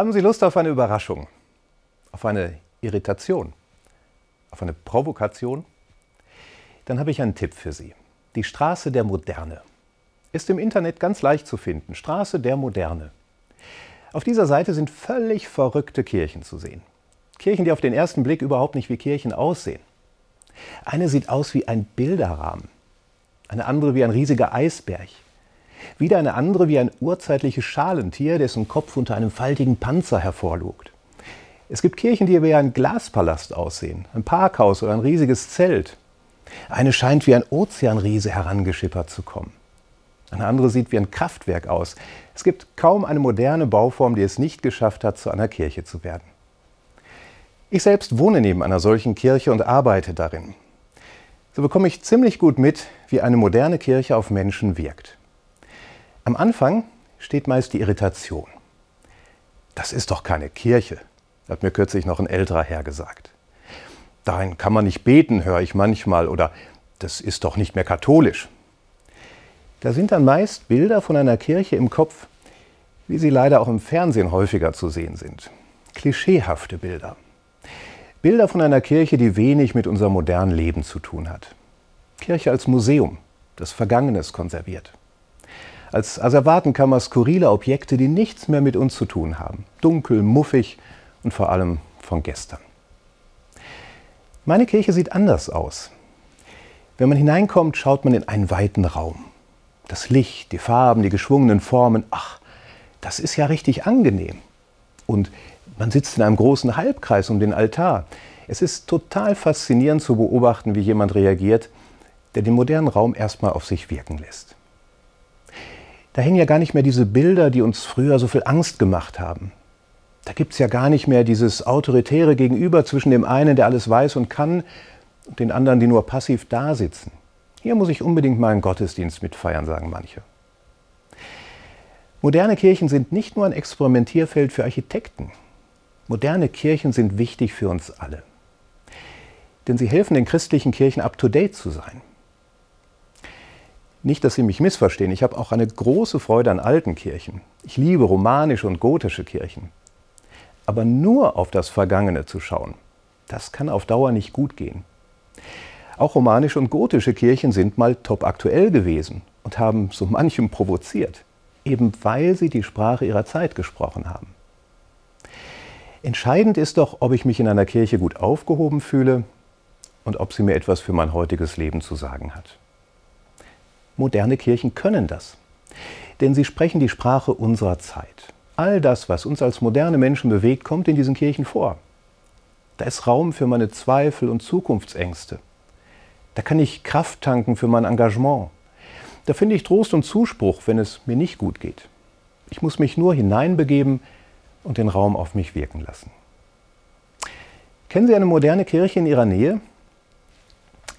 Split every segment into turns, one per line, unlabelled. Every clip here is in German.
Haben Sie Lust auf eine Überraschung? Auf eine Irritation? Auf eine Provokation? Dann habe ich einen Tipp für Sie. Die Straße der Moderne. Ist im Internet ganz leicht zu finden. Straße der Moderne. Auf dieser Seite sind völlig verrückte Kirchen zu sehen. Kirchen, die auf den ersten Blick überhaupt nicht wie Kirchen aussehen. Eine sieht aus wie ein Bilderrahmen, eine andere wie ein riesiger Eisberg, wieder eine andere wie ein urzeitliches Schalentier, dessen Kopf unter einem faltigen Panzer hervorlugt. Es gibt Kirchen, die wie ein Glaspalast aussehen, ein Parkhaus oder ein riesiges Zelt. Eine scheint wie ein Ozeanriese herangeschippert zu kommen. Eine andere sieht wie ein Kraftwerk aus. Es gibt kaum eine moderne Bauform, die es nicht geschafft hat, zu einer Kirche zu werden. Ich selbst wohne neben einer solchen Kirche und arbeite darin. So bekomme ich ziemlich gut mit, wie eine moderne Kirche auf Menschen wirkt. Am Anfang steht meist die Irritation. Das ist doch keine Kirche, hat mir kürzlich noch ein älterer Herr gesagt. Darin kann man nicht beten, höre ich manchmal, oder das ist doch nicht mehr katholisch. Da sind dann meist Bilder von einer Kirche im Kopf, wie sie leider auch im Fernsehen häufiger zu sehen sind. Klischeehafte Bilder. Bilder von einer Kirche, die wenig mit unserem modernen Leben zu tun hat. Kirche als Museum, das Vergangenes konserviert. Als Asservatenkammer skurrile Objekte, die nichts mehr mit uns zu tun haben. Dunkel, muffig und vor allem von gestern. Meine Kirche sieht anders aus. Wenn man hineinkommt, schaut man in einen weiten Raum. Das Licht, die Farben, die geschwungenen Formen, ach, das ist ja richtig angenehm. Und man sitzt in einem großen Halbkreis um den Altar. Es ist total faszinierend zu beobachten, wie jemand reagiert, der den modernen Raum erstmal auf sich wirken lässt. Da hängen ja gar nicht mehr diese Bilder, die uns früher so viel Angst gemacht haben. Da gibt es ja gar nicht mehr dieses autoritäre Gegenüber zwischen dem einen, der alles weiß und kann, und den anderen, die nur passiv dasitzen. Hier muss ich unbedingt mal einen Gottesdienst mitfeiern, sagen manche. Moderne Kirchen sind nicht nur ein Experimentierfeld für Architekten. Moderne Kirchen sind wichtig für uns alle. Denn sie helfen den christlichen Kirchen up-to-date zu sein. Nicht, dass Sie mich missverstehen, ich habe auch eine große Freude an alten Kirchen. Ich liebe romanische und gotische Kirchen. Aber nur auf das Vergangene zu schauen, das kann auf Dauer nicht gut gehen. Auch romanische und gotische Kirchen sind mal top aktuell gewesen und haben so manchem provoziert, eben weil sie die Sprache ihrer Zeit gesprochen haben. Entscheidend ist doch, ob ich mich in einer Kirche gut aufgehoben fühle und ob sie mir etwas für mein heutiges Leben zu sagen hat. Moderne Kirchen können das, denn sie sprechen die Sprache unserer Zeit. All das, was uns als moderne Menschen bewegt, kommt in diesen Kirchen vor. Da ist Raum für meine Zweifel und Zukunftsängste. Da kann ich Kraft tanken für mein Engagement. Da finde ich Trost und Zuspruch, wenn es mir nicht gut geht. Ich muss mich nur hineinbegeben und den Raum auf mich wirken lassen. Kennen Sie eine moderne Kirche in Ihrer Nähe?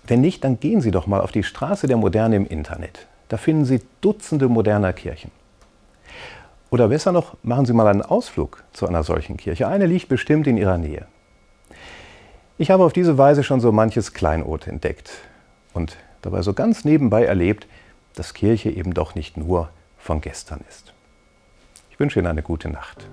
Wenn nicht, dann gehen Sie doch mal auf die Straße der Moderne im Internet. Da finden Sie Dutzende moderner Kirchen. Oder besser noch, machen Sie mal einen Ausflug zu einer solchen Kirche. Eine liegt bestimmt in Ihrer Nähe. Ich habe auf diese Weise schon so manches Kleinod entdeckt und dabei so ganz nebenbei erlebt, dass Kirche eben doch nicht nur von gestern ist. Ich wünsche Ihnen eine gute Nacht.